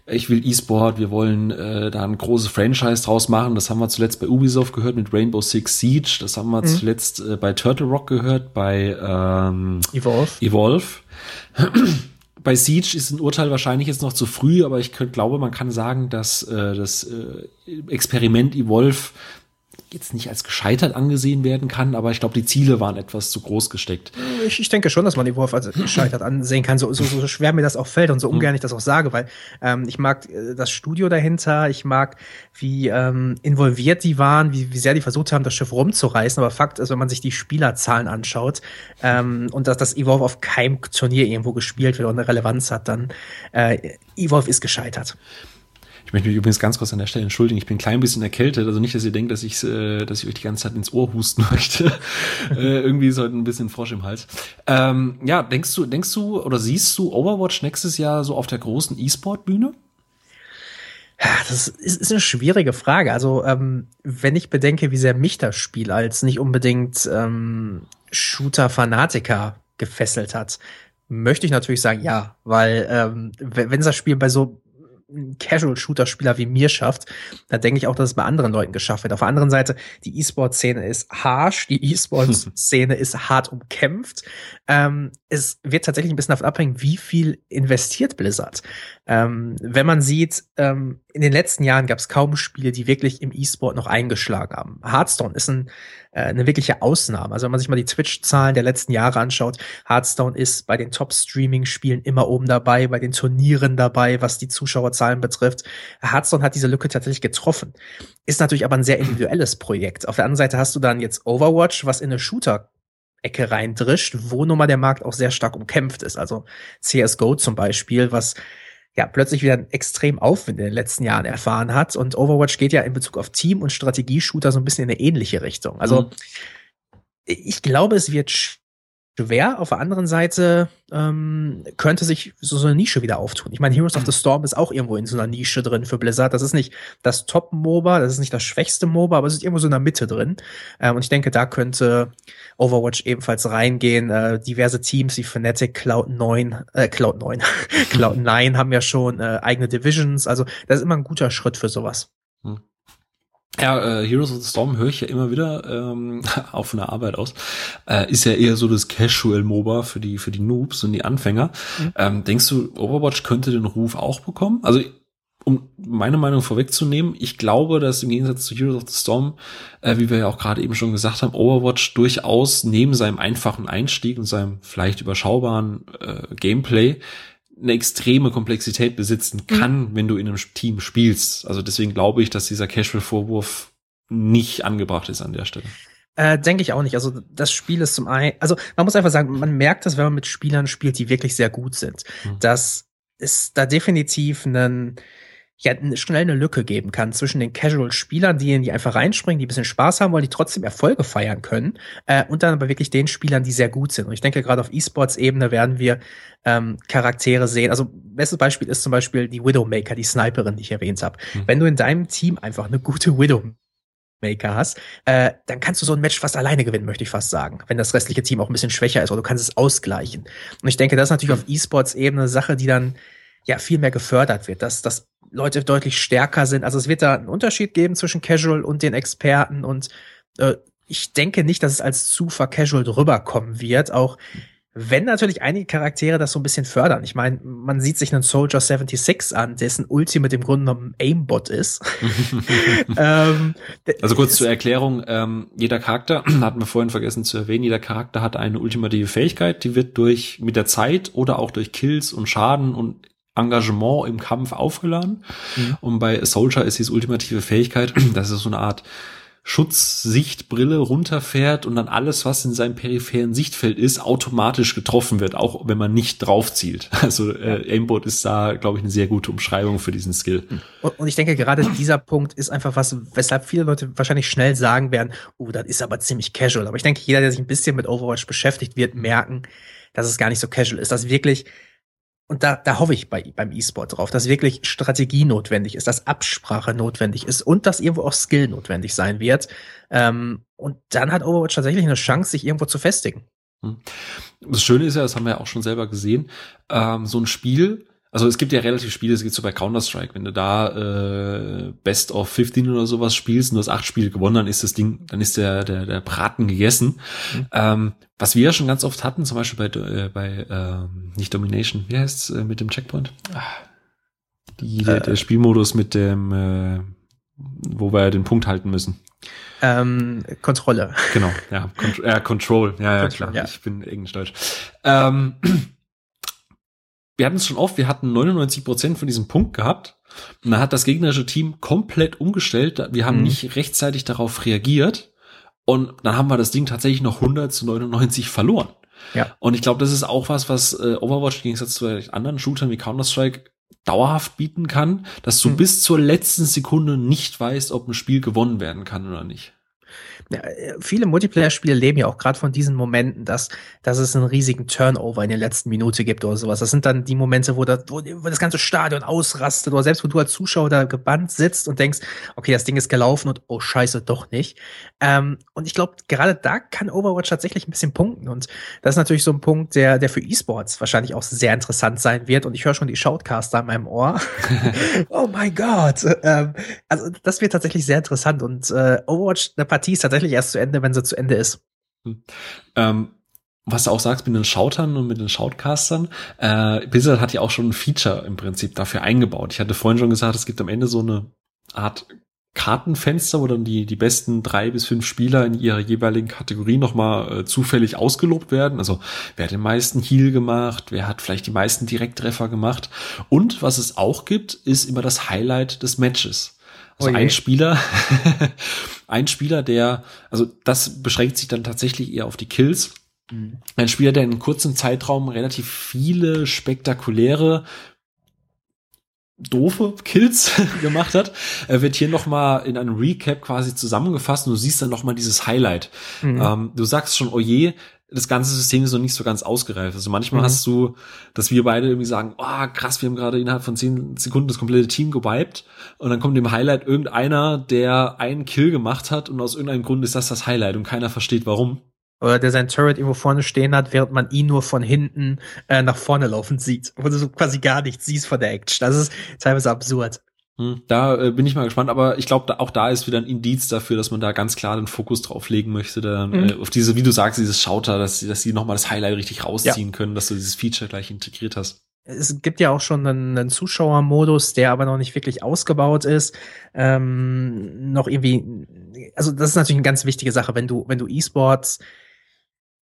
ich will E-Sport, wir wollen äh, da ein großes Franchise draus machen. Das haben wir zuletzt bei Ubisoft gehört mit Rainbow Six Siege. Das haben wir mhm. zuletzt äh, bei Turtle Rock gehört, bei ähm, Evolve. Evolve. bei Siege ist ein Urteil wahrscheinlich jetzt noch zu früh, aber ich könnte, glaube, man kann sagen, dass äh, das äh, Experiment Evolve jetzt nicht als gescheitert angesehen werden kann, aber ich glaube, die Ziele waren etwas zu groß gesteckt. Ich, ich denke schon, dass man die Wolf als gescheitert ansehen kann, so, so, so schwer mir das auch fällt und so ungern ich das auch sage, weil ähm, ich mag äh, das Studio dahinter, ich mag, wie ähm, involviert die waren, wie, wie sehr die versucht haben, das Schiff rumzureißen, aber Fakt ist, wenn man sich die Spielerzahlen anschaut ähm, und dass das Evolve auf keinem Turnier irgendwo gespielt wird und eine Relevanz hat, dann äh, Evolve ist gescheitert. Ich möchte mich übrigens ganz kurz an der Stelle entschuldigen. Ich bin ein klein bisschen erkältet. Also nicht, dass ihr denkt, dass ich, äh, dass ich euch die ganze Zeit ins Ohr husten möchte. äh, irgendwie ist heute ein bisschen Frosch im Hals. Ähm, ja, denkst du, denkst du oder siehst du Overwatch nächstes Jahr so auf der großen E-Sport-Bühne? Das ist, ist eine schwierige Frage. Also, ähm, wenn ich bedenke, wie sehr mich das Spiel als nicht unbedingt ähm, Shooter-Fanatiker gefesselt hat, möchte ich natürlich sagen, ja, weil ähm, wenn das Spiel bei so Casual-Shooter-Spieler wie mir schafft, dann denke ich auch, dass es bei anderen Leuten geschafft wird. Auf der anderen Seite, die E-Sport-Szene ist harsh, die E-Sport-Szene ist hart umkämpft. Ähm, es wird tatsächlich ein bisschen davon abhängen, wie viel investiert Blizzard. Ähm, wenn man sieht, ähm, in den letzten Jahren gab es kaum Spiele, die wirklich im E-Sport noch eingeschlagen haben. Hearthstone ist ein äh, eine wirkliche Ausnahme. Also wenn man sich mal die Twitch-Zahlen der letzten Jahre anschaut, Hearthstone ist bei den Top-Streaming-Spielen immer oben dabei, bei den Turnieren dabei, was die Zuschauerzahlen betrifft. Hearthstone hat diese Lücke tatsächlich getroffen. Ist natürlich aber ein sehr individuelles Projekt. Auf der anderen Seite hast du dann jetzt Overwatch, was in eine Shooter Ecke reindrischt, wo nun mal der Markt auch sehr stark umkämpft ist. Also CSGO zum Beispiel, was ja plötzlich wieder einen extrem Aufwind in den letzten Jahren erfahren hat. Und Overwatch geht ja in Bezug auf Team- und Strategieshooter so ein bisschen in eine ähnliche Richtung. Also mhm. ich glaube, es wird schwer. Auf der anderen Seite ähm, könnte sich so, so eine Nische wieder auftun. Ich meine, Heroes of the Storm ist auch irgendwo in so einer Nische drin für Blizzard. Das ist nicht das Top-MOBA, das ist nicht das schwächste MOBA, aber es ist irgendwo so in der Mitte drin. Ähm, und ich denke, da könnte Overwatch ebenfalls reingehen. Äh, diverse Teams wie Fnatic, Cloud9, äh, Cloud9, Cloud9 haben ja schon äh, eigene Divisions. Also das ist immer ein guter Schritt für sowas. Ja, äh, Heroes of the Storm höre ich ja immer wieder, ähm, auch von der Arbeit aus. Äh, ist ja eher so das Casual-MOBA für die, für die Noobs und die Anfänger. Mhm. Ähm, denkst du, Overwatch könnte den Ruf auch bekommen? Also, um meine Meinung vorwegzunehmen, ich glaube, dass im Gegensatz zu Heroes of the Storm, äh, wie wir ja auch gerade eben schon gesagt haben, Overwatch durchaus neben seinem einfachen Einstieg und seinem vielleicht überschaubaren äh, Gameplay eine extreme Komplexität besitzen mhm. kann, mhm. wenn du in einem Team spielst. Also deswegen glaube ich, dass dieser Casual-Vorwurf nicht angebracht ist an der Stelle. Äh, Denke ich auch nicht. Also das Spiel ist zum einen, also man muss einfach sagen, man merkt das, wenn man mit Spielern spielt, die wirklich sehr gut sind, mhm. dass es da definitiv einen ja schnell eine Lücke geben kann zwischen den Casual-Spielern, die, die einfach reinspringen, die ein bisschen Spaß haben wollen, die trotzdem Erfolge feiern können, äh, und dann aber wirklich den Spielern, die sehr gut sind. Und ich denke, gerade auf E-Sports-Ebene werden wir ähm, Charaktere sehen. Also, bestes Beispiel ist zum Beispiel die Widowmaker, die Sniperin, die ich erwähnt habe. Mhm. Wenn du in deinem Team einfach eine gute Widowmaker hast, äh, dann kannst du so ein Match fast alleine gewinnen, möchte ich fast sagen, wenn das restliche Team auch ein bisschen schwächer ist oder du kannst es ausgleichen. Und ich denke, das ist natürlich auf E-Sports-Ebene eine Sache, die dann ja viel mehr gefördert wird, dass, dass Leute deutlich stärker sind. Also es wird da einen Unterschied geben zwischen Casual und den Experten und äh, ich denke nicht, dass es als zu vercasual rüberkommen wird. Auch wenn natürlich einige Charaktere das so ein bisschen fördern. Ich meine, man sieht sich einen Soldier 76 an, dessen Ulti mit dem Grunde genommen Aimbot ist. ähm, also kurz zur Erklärung, ähm, jeder Charakter, hatten wir vorhin vergessen zu erwähnen, jeder Charakter hat eine ultimative Fähigkeit, die wird durch mit der Zeit oder auch durch Kills und Schaden und Engagement im Kampf aufgeladen. Mhm. Und bei Soldier ist diese ultimative Fähigkeit, das ist so eine Art Schutzsichtbrille runterfährt und dann alles, was in seinem peripheren Sichtfeld ist, automatisch getroffen wird, auch wenn man nicht drauf zielt. Also äh, Aimbot ist da, glaube ich, eine sehr gute Umschreibung für diesen Skill. Und, und ich denke, gerade dieser Punkt ist einfach was, weshalb viele Leute wahrscheinlich schnell sagen werden, oh, das ist aber ziemlich casual. Aber ich denke, jeder, der sich ein bisschen mit Overwatch beschäftigt, wird merken, dass es gar nicht so casual ist, dass wirklich und da, da hoffe ich bei, beim E-Sport drauf, dass wirklich Strategie notwendig ist, dass Absprache notwendig ist und dass irgendwo auch Skill notwendig sein wird. Ähm, und dann hat Overwatch tatsächlich eine Chance, sich irgendwo zu festigen. Hm. Das Schöne ist ja, das haben wir ja auch schon selber gesehen, ähm, so ein Spiel, also es gibt ja relativ Spiele, es geht so bei Counter-Strike, wenn du da äh, Best of 15 oder sowas spielst und du hast acht Spiele gewonnen, dann ist das Ding, dann ist der, der, der Braten gegessen. Mhm. Ähm, was wir ja schon ganz oft hatten, zum Beispiel bei, äh, bei ähm, nicht Domination, wie heißt's äh, mit dem Checkpoint? Die, der, der Spielmodus mit dem, äh, wo wir den Punkt halten müssen. Ähm, Kontrolle. Genau, ja. Kont äh, Control, ja, ja, Control, klar. Ja. Ich bin englisch-deutsch. Ähm, wir hatten es schon oft, wir hatten 99 Prozent von diesem Punkt gehabt. Und dann hat das gegnerische Team komplett umgestellt. Wir haben mhm. nicht rechtzeitig darauf reagiert. Und dann haben wir das Ding tatsächlich noch 100 zu 99 verloren. Ja. Und ich glaube, das ist auch was, was äh, Overwatch im Gegensatz zu anderen Shootern wie Counter-Strike dauerhaft bieten kann, dass du mhm. bis zur letzten Sekunde nicht weißt, ob ein Spiel gewonnen werden kann oder nicht ja, äh, viele Multiplayer-Spiele leben ja auch gerade von diesen Momenten, dass, dass es einen riesigen Turnover in der letzten Minute gibt oder sowas. Das sind dann die Momente, wo, das, wo, wo das ganze Stadion ausrastet oder selbst wo du als Zuschauer da gebannt sitzt und denkst, okay, das Ding ist gelaufen und oh scheiße, doch nicht. Ähm, und ich glaube, gerade da kann Overwatch tatsächlich ein bisschen punkten. Und das ist natürlich so ein Punkt, der, der für E-Sports wahrscheinlich auch sehr interessant sein wird. Und ich höre schon die Shoutcaster in meinem Ohr. oh mein Gott. Ähm, also das wird tatsächlich sehr interessant. Und äh, Overwatch, eine Partie ist tatsächlich erst zu Ende, wenn sie zu Ende ist. Hm. Ähm, was du auch sagst mit den Shoutern und mit den Shoutcastern, äh, Blizzard hat ja auch schon ein Feature im Prinzip dafür eingebaut. Ich hatte vorhin schon gesagt, es gibt am Ende so eine Art Kartenfenster, wo dann die, die besten drei bis fünf Spieler in ihrer jeweiligen Kategorie nochmal äh, zufällig ausgelobt werden. Also wer hat den meisten Heal gemacht, wer hat vielleicht die meisten Direkttreffer gemacht. Und was es auch gibt, ist immer das Highlight des Matches. Also oh ein Spieler, ein Spieler, der, also das beschränkt sich dann tatsächlich eher auf die Kills. Mhm. Ein Spieler, der in einem kurzen Zeitraum relativ viele spektakuläre doofe Kills gemacht hat, er wird hier nochmal in einem Recap quasi zusammengefasst und du siehst dann nochmal dieses Highlight. Mhm. Ähm, du sagst schon, oh je, das ganze System ist noch nicht so ganz ausgereift. Also manchmal mhm. hast du, dass wir beide irgendwie sagen, oh, krass, wir haben gerade innerhalb von zehn Sekunden das komplette Team gewiped und dann kommt im Highlight irgendeiner, der einen Kill gemacht hat und aus irgendeinem Grund ist das das Highlight und keiner versteht warum. Oder der sein Turret irgendwo vorne stehen hat, während man ihn nur von hinten äh, nach vorne laufen sieht. Wo du so quasi gar nichts siehst von der Action. Das ist teilweise absurd. Hm, da äh, bin ich mal gespannt, aber ich glaube, auch da ist wieder ein Indiz dafür, dass man da ganz klar den Fokus drauf legen möchte, dann, mhm. äh, auf diese, wie du sagst, dieses Schauter, dass, dass sie nochmal das Highlight richtig rausziehen ja. können, dass du dieses Feature gleich integriert hast. Es gibt ja auch schon einen, einen Zuschauermodus, der aber noch nicht wirklich ausgebaut ist. Ähm, noch irgendwie, also das ist natürlich eine ganz wichtige Sache, wenn du, wenn du E-Sports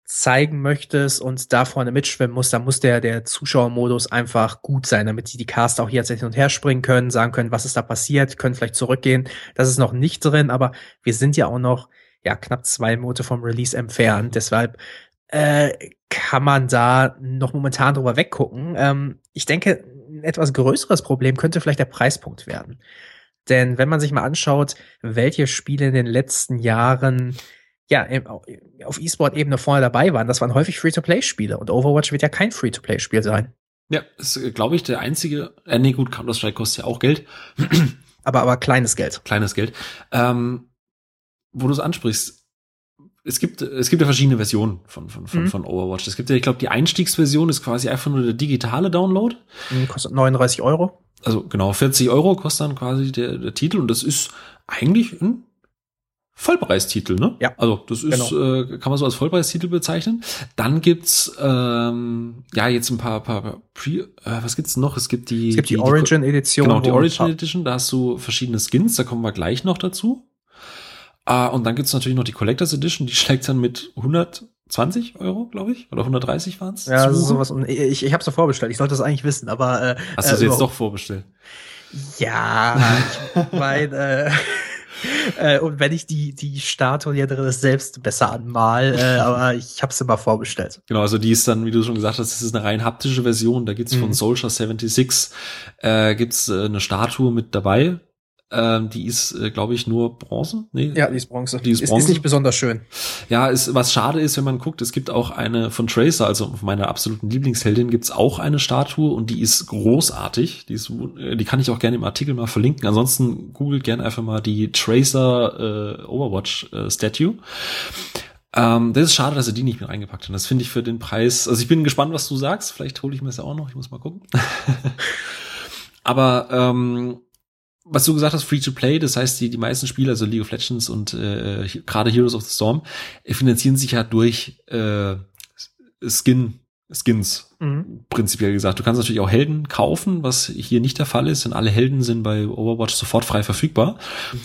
zeigen möchtest und da vorne mitschwimmen musst, dann muss der, der Zuschauermodus einfach gut sein, damit die, die Caster auch jetzt hin und her springen können, sagen können, was ist da passiert, können vielleicht zurückgehen. Das ist noch nicht drin, aber wir sind ja auch noch ja knapp zwei Monate vom Release entfernt. Deshalb äh, kann man da noch momentan drüber weggucken. Ähm, ich denke, ein etwas größeres Problem könnte vielleicht der Preispunkt werden. Denn wenn man sich mal anschaut, welche Spiele in den letzten Jahren ja, auf E-Sport-Ebene vorne dabei waren, das waren häufig Free-to-Play-Spiele und Overwatch wird ja kein Free-to-Play-Spiel sein. Ja, ist, äh, glaube ich, der einzige, äh, nee, gut, Counter-Strike kostet ja auch Geld. aber, aber kleines Geld. Kleines Geld. Ähm, wo du es ansprichst, es gibt, es gibt ja verschiedene Versionen von, von, von, Mhm. von Overwatch. Es gibt ja, ich glaube, die Einstiegsversion ist quasi einfach nur der digitale Download. Hm, Kostet 39 Euro. Also genau, 40 Euro kostet dann quasi der, der Titel und das ist eigentlich ein Vollpreistitel, ne? Ja, Also das ist, äh, kann man so als Vollpreistitel bezeichnen. Dann gibt's ähm, ja jetzt ein paar, paar, paar Pre, äh, was gibt's noch? Es gibt die, Es gibt die, Origin-Edition. Genau, die wo- Origin Edition, da hast du verschiedene Skins, da kommen wir gleich noch dazu. Ah, und dann gibt's natürlich noch die Collectors Edition, die schlägt dann mit 120 Euro, glaube ich, oder 130 waren's. Ja, das ist zu. sowas. Und ich, ich habe es vorbestellt. Ich sollte das eigentlich wissen, aber äh, Hast du äh, sie jetzt doch vorbestellt? Ja, ich meine, äh, äh, und wenn ich die die Statue hier drin ist, selbst besser anmal, äh, aber ich habe es immer vorbestellt. Genau, also die ist dann, wie du schon gesagt hast, das ist eine rein haptische Version. Da gibt's von Mhm. Soldier 76 äh, gibt's äh, eine Statue mit dabei. Ähm, die ist, äh, glaube ich, nur Bronze. Nee, Ja, die ist Bronze. Die ist ist, Bronze. ist nicht besonders schön. Ja, ist, was schade ist, wenn man guckt, es gibt auch eine von Tracer, also von meiner absoluten Lieblingsheldin, gibt's auch eine Statue und die ist großartig. Die, ist, äh, die kann ich auch gerne im Artikel mal verlinken. Ansonsten googelt gerne einfach mal die Tracer äh, Overwatch äh, Statue. Ähm, das ist schade, dass sie die nicht mit reingepackt haben. Das finde ich für den Preis. Also ich bin gespannt, was du sagst. Vielleicht hole ich mir das ja auch noch. Ich muss mal gucken. Aber ähm, was du gesagt hast, free to play, das heißt, die, die meisten Spieler, also League of Legends und äh, gerade Heroes of the Storm, äh, finanzieren sich ja durch äh, Skin, Skins, Mhm. prinzipiell gesagt. Du kannst natürlich auch Helden kaufen, was hier nicht der Fall ist, denn alle Helden sind bei Overwatch sofort frei verfügbar.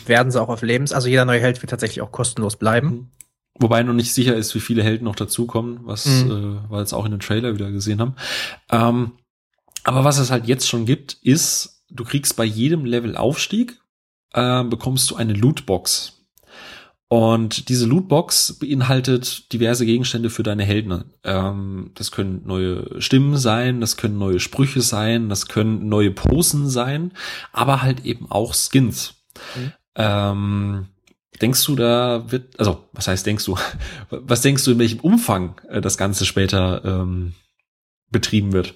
Werden sie auch auf Lebens. Also jeder neue Held wird tatsächlich auch kostenlos bleiben. Wobei noch nicht sicher ist, wie viele Helden noch dazukommen, was Mhm. äh, wir jetzt auch in den Trailer wieder gesehen haben. Ähm, aber was es halt jetzt schon gibt, ist, du kriegst bei jedem Level-Aufstieg, äh, bekommst du eine Lootbox. Und diese Lootbox beinhaltet diverse Gegenstände für deine Helden. Ähm, das können neue Stimmen sein, das können neue Sprüche sein, das können neue Posen sein, aber halt eben auch Skins. Mhm. Ähm, denkst du, da wird, also was heißt denkst du? Was denkst du, in welchem Umfang äh, das Ganze später ähm, betrieben wird?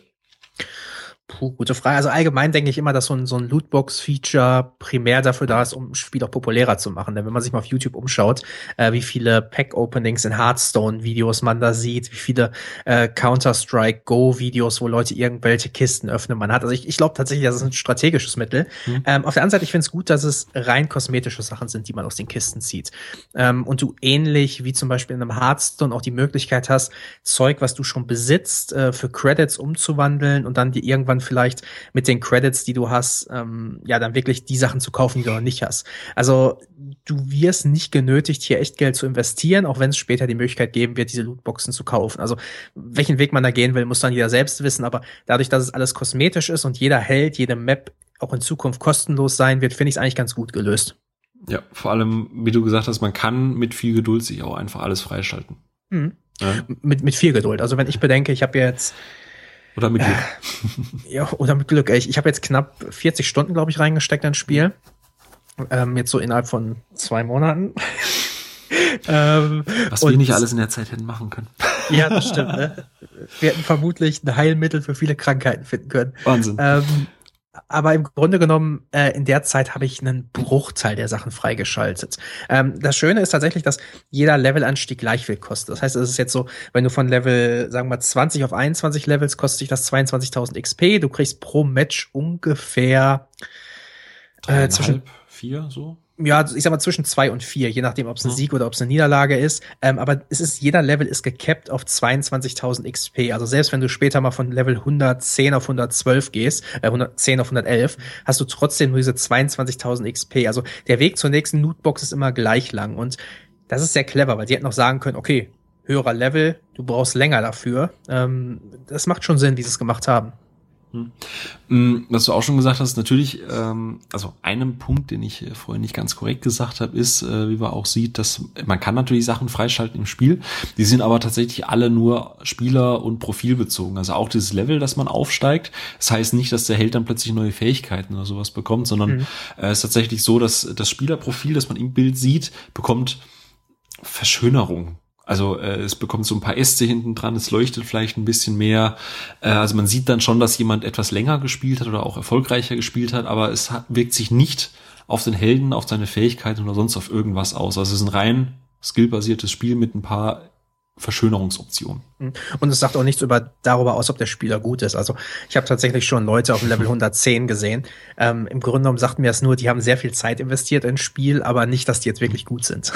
Puh, gute Frage. Also allgemein denke ich immer, dass so ein, so ein Lootbox-Feature primär dafür da ist, um ein Spiel auch populärer zu machen. Denn wenn man sich mal auf YouTube umschaut, äh, wie viele Pack-Openings in Hearthstone-Videos man da sieht, wie viele äh, Counter-Strike-Go-Videos, wo Leute irgendwelche Kisten öffnen, man hat. Also ich, ich glaube tatsächlich, das ist ein strategisches Mittel. Mhm. Ähm, auf der anderen Seite, ich finde es gut, dass es rein kosmetische Sachen sind, die man aus den Kisten zieht. Ähm, und du ähnlich wie zum Beispiel in einem Hearthstone auch die Möglichkeit hast, Zeug, was du schon besitzt, äh, für Credits umzuwandeln und dann dir irgendwann vielleicht mit den Credits, die du hast, ähm, ja, dann wirklich die Sachen zu kaufen, die du noch nicht hast. Also du wirst nicht genötigt, hier echt Geld zu investieren, auch wenn es später die Möglichkeit geben wird, diese Lootboxen zu kaufen. Also welchen Weg man da gehen will, muss dann jeder selbst wissen, aber dadurch, dass es alles kosmetisch ist und jeder Held, jede Map auch in Zukunft kostenlos sein wird, finde ich es eigentlich ganz gut gelöst. Ja, vor allem, wie du gesagt hast, man kann mit viel Geduld sich auch einfach alles freischalten. Mhm. Ja? Mit, mit viel Geduld. Also wenn ich bedenke, ich habe jetzt, Oder mit Glück. ja, oder mit Glück, ey, ich, ich habe jetzt knapp 40 Stunden, glaube ich, reingesteckt ins Spiel. Ähm, jetzt so innerhalb von zwei Monaten. ähm, Was wir nicht alles in der Zeit hätten machen können. ja, das stimmt. Ne? Wir hätten vermutlich ein Heilmittel für viele Krankheiten finden können. Wahnsinn. Ähm, aber im Grunde genommen, äh, in der Zeit habe ich einen Bruchteil der Sachen freigeschaltet. Ähm, das Schöne ist tatsächlich, dass jeder Levelanstieg gleich viel kostet. Das heißt, es ist jetzt so, wenn du von Level, sagen wir mal, 20 auf 21 Levels, kostet dich das 22.000 XP. Du kriegst pro Match ungefähr äh, zwischen vier, so. Ja, ich sag mal zwischen zwei und vier, je nachdem, ob es ein Mhm. Sieg oder ob es eine Niederlage ist. Ähm, aber es ist, jeder Level ist gecapped auf 22.000 XP. Also selbst wenn du später mal von Level 110 auf 112 gehst, äh, 110 auf 111, hast du trotzdem nur diese 22.000 XP. Also der Weg zur nächsten Lootbox ist immer gleich lang. Und das ist sehr clever, weil die hätten noch sagen können, okay, höherer Level, du brauchst länger dafür. Ähm, das macht schon Sinn, wie sie es gemacht haben. Mm, Was du auch schon gesagt hast, natürlich, ähm, also einem Punkt, den ich äh, vorhin nicht ganz korrekt gesagt habe, ist, äh, wie man auch sieht, dass man kann natürlich Sachen freischalten im Spiel, die sind aber tatsächlich alle nur Spieler- und Profilbezogen. Also auch dieses Level, das man aufsteigt, das heißt nicht, dass der Held dann plötzlich neue Fähigkeiten oder sowas bekommt, sondern Mhm. äh, es ist tatsächlich so, dass das Spielerprofil, das man im Bild sieht, bekommt Verschönerung. Also äh, es bekommt so ein paar Äste hinten dran, es leuchtet vielleicht ein bisschen mehr. Äh, also man sieht dann schon, dass jemand etwas länger gespielt hat oder auch erfolgreicher gespielt hat, aber es hat, wirkt sich nicht auf den Helden, auf seine Fähigkeiten oder sonst auf irgendwas aus. Also es ist ein rein skillbasiertes Spiel mit ein paar Verschönerungsoptionen. Mhm. Und es sagt auch nichts über darüber aus, ob der Spieler gut ist. Also ich habe tatsächlich schon Leute auf dem Level 110 gesehen. Ähm, Im Grunde genommen sagt mir das nur, die haben sehr viel Zeit investiert ins Spiel, aber nicht, dass die jetzt wirklich gut sind.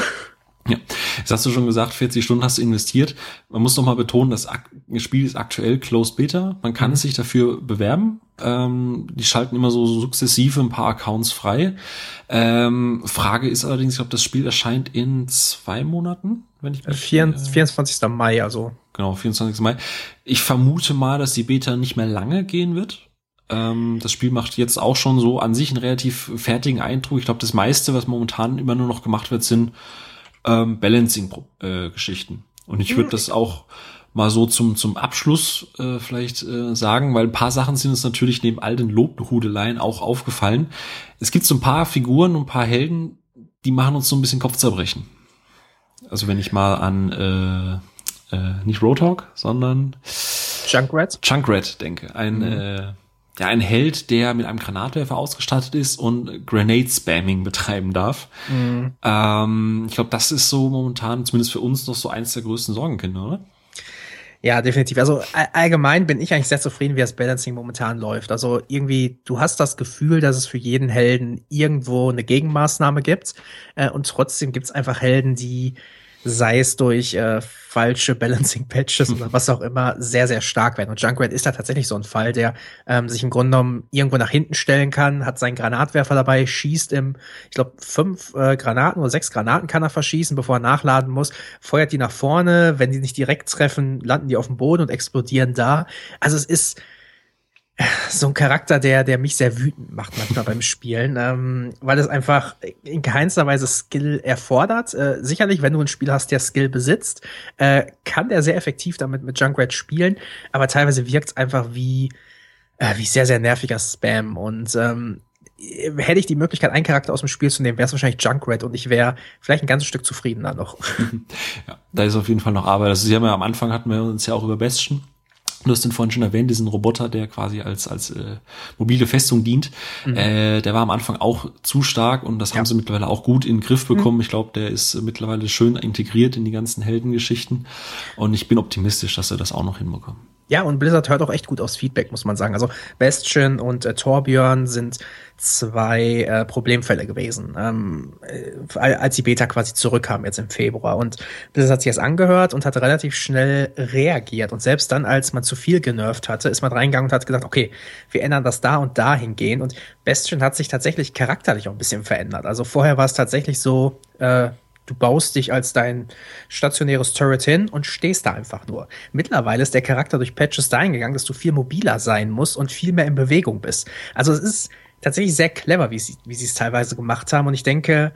Ja, jetzt hast du schon gesagt, 40 Stunden hast du investiert. Man muss noch mal betonen, das Spiel ist aktuell Closed Beta. Man kann mhm. sich dafür bewerben. Ähm, die schalten immer so sukzessive ein paar Accounts frei. Ähm, Frage ist allerdings, ich glaube, das Spiel erscheint in zwei Monaten, wenn ich mich, 24, 24. Äh, Mai, also. Genau, 24. Mai. Ich vermute mal, dass die Beta nicht mehr lange gehen wird. Ähm, das Spiel macht jetzt auch schon so an sich einen relativ fertigen Eindruck. Ich glaube, das meiste, was momentan immer nur noch gemacht wird, sind ähm, Balancing-Geschichten. Äh, Und ich würde das auch mal so zum, zum Abschluss äh, vielleicht äh, sagen, weil ein paar Sachen sind uns natürlich neben all den Lobhudeleien auch aufgefallen. Es gibt so ein paar Figuren und ein paar Helden, die machen uns so ein bisschen Kopfzerbrechen. Also wenn ich mal an äh, äh, nicht Roadhog, sondern Junkrat, Junkrat denke. Ein mhm. äh, ja, ein Held, der mit einem Granatwerfer ausgestattet ist und Grenade-Spamming betreiben darf. Mhm. Ähm, ich glaube, das ist so momentan, zumindest für uns, noch so eins der größten Sorgenkinder, oder? Ja, definitiv. Also allgemein bin ich eigentlich sehr zufrieden, wie das Balancing momentan läuft. Also irgendwie, du hast das Gefühl, dass es für jeden Helden irgendwo eine Gegenmaßnahme gibt. Äh, und trotzdem gibt's einfach Helden, die sei es durch äh, falsche Balancing-Patches oder was auch immer, sehr, sehr stark werden. Und Junkrat ist da tatsächlich so ein Fall, der ähm, sich im Grunde genommen irgendwo nach hinten stellen kann, hat seinen Granatwerfer dabei, schießt im, ich glaube, fünf äh, Granaten oder sechs Granaten kann er verschießen, bevor er nachladen muss, feuert die nach vorne, wenn die nicht direkt treffen, landen die auf dem Boden und explodieren da. Also es ist so ein Charakter, der, der mich sehr wütend macht manchmal beim Spielen, ähm, weil es einfach in keinster Weise Skill erfordert. Äh, sicherlich, wenn du ein Spiel hast, der Skill besitzt, äh, kann der sehr effektiv damit mit Junkrat spielen, aber teilweise wirkt es einfach wie, äh, wie sehr, sehr nerviger Spam und ähm, hätte ich die Möglichkeit, einen Charakter aus dem Spiel zu nehmen, wäre es wahrscheinlich Junkrat und ich wäre vielleicht ein ganzes Stück zufriedener noch. Ja, da ist auf jeden Fall noch Arbeit. Also, Sie haben ja am Anfang hatten wir uns ja auch über Bastion Du hast den vorhin schon erwähnt, diesen Roboter, der quasi als, als äh, mobile Festung dient. Mhm. Äh, der war am Anfang auch zu stark und das ja. haben sie mittlerweile auch gut in den Griff bekommen. Mhm. Ich glaube, der ist mittlerweile schön integriert in die ganzen Heldengeschichten. Und ich bin optimistisch, dass sie das auch noch hinbekommen. Ja, und Blizzard hört auch echt gut aufs Feedback, muss man sagen. Also Bastion und äh, Torbjörn sind zwei äh, Problemfälle gewesen, ähm, äh, als die Beta quasi zurückkam jetzt im Februar. Und Blizzard hat sich das angehört und hat relativ schnell reagiert. Und selbst dann, als man zu viel genervt hatte, ist man reingegangen und hat gesagt, okay, wir ändern das da und da hingehen. Und Bastion hat sich tatsächlich charakterlich auch ein bisschen verändert. Also vorher war es tatsächlich so, äh, Du baust dich als dein stationäres Turret hin und stehst da einfach nur. Mittlerweile ist der Charakter durch Patches dahin gegangen, dass du viel mobiler sein musst und viel mehr in Bewegung bist. Also es ist tatsächlich sehr clever, wie sie, wie sie es teilweise gemacht haben. Und ich denke,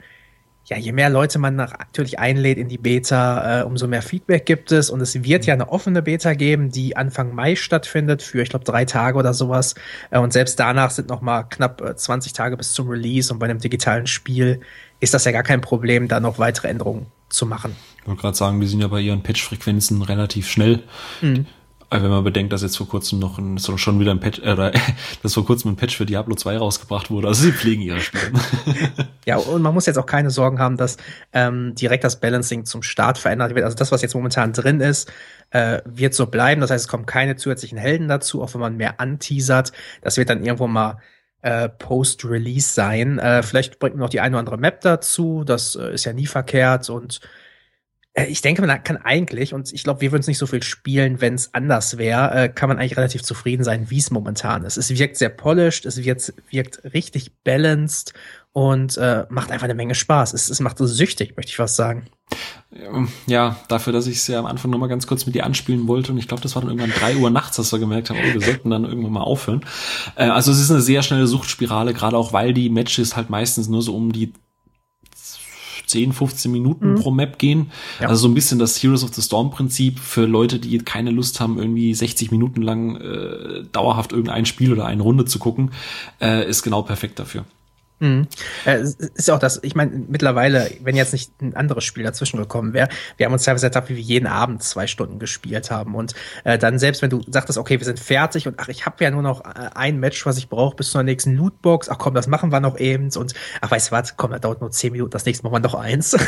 ja, je mehr Leute man natürlich einlädt in die Beta, äh, umso mehr Feedback gibt es. Und es wird ja eine offene Beta geben, die Anfang Mai stattfindet, für, ich glaube, drei Tage oder sowas. Äh, und selbst danach sind noch mal knapp äh, 20 Tage bis zum Release. Und bei einem digitalen Spiel ist das ja gar kein Problem, da noch weitere Änderungen zu machen. Ich wollte gerade sagen, wir sind ja bei ihren Patch-Frequenzen relativ schnell. Mhm. Wenn man bedenkt, dass jetzt vor kurzem noch ein, schon wieder ein Patch, äh, dass vor kurzem ein Patch für Diablo 2 rausgebracht wurde. Also sie pflegen ihre Spiele. ja, und man muss jetzt auch keine Sorgen haben, dass ähm, direkt das Balancing zum Start verändert wird. Also das, was jetzt momentan drin ist, äh, wird so bleiben. Das heißt, es kommen keine zusätzlichen Helden dazu, auch wenn man mehr anteasert. Das wird dann irgendwo mal äh, Post-Release sein. Äh, vielleicht bringt man noch die eine oder andere Map dazu. Das äh, ist ja nie verkehrt und äh, ich denke, man kann eigentlich, und ich glaube, wir würden es nicht so viel spielen, wenn es anders wäre, äh, kann man eigentlich relativ zufrieden sein, wie es momentan ist. Es wirkt sehr polished, es wirkt, wirkt richtig balanced und äh, macht einfach eine Menge Spaß. Es, es macht so süchtig, möchte ich fast sagen. Ja, dafür, dass ich es ja am Anfang nochmal ganz kurz mit dir anspielen wollte und ich glaube, das war dann irgendwann drei Uhr nachts, dass wir gemerkt haben, oh, wir sollten dann irgendwann mal aufhören. Äh, also es ist eine sehr schnelle Suchtspirale, gerade auch weil die Matches halt meistens nur so um die 10, 15 Minuten mhm. pro Map gehen. Ja. Also so ein bisschen das Heroes of the Storm Prinzip für Leute, die keine Lust haben, irgendwie 60 Minuten lang äh, dauerhaft irgendein Spiel oder eine Runde zu gucken, äh, ist genau perfekt dafür. Mhm. Äh, ist ja auch das, ich meine, mittlerweile, wenn jetzt nicht ein anderes Spiel dazwischen gekommen wäre, wir haben uns teilweise ertappt, wie wir jeden Abend zwei Stunden gespielt haben. Und äh, dann selbst wenn du sagtest, okay, wir sind fertig und ach, ich habe ja nur noch äh, ein Match, was ich brauche bis zur nächsten Lootbox, ach komm, das machen wir noch eben. Und ach, weißt du was, komm, da dauert nur zehn Minuten, das nächste machen wir noch eins.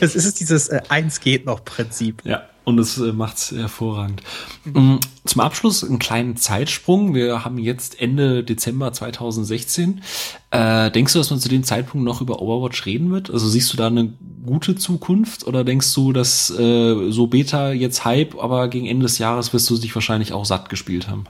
Es ist dieses äh, eins geht noch Prinzip. Ja, und es äh, macht's hervorragend. Mhm. Zum Abschluss einen kleinen Zeitsprung. Wir haben jetzt Ende Dezember 2016. Äh, denkst du, dass man zu dem Zeitpunkt noch über Overwatch reden wird? Also siehst du da eine gute Zukunft oder denkst du, dass äh, so Beta jetzt Hype, aber gegen Ende des Jahres wirst du dich wahrscheinlich auch satt gespielt haben?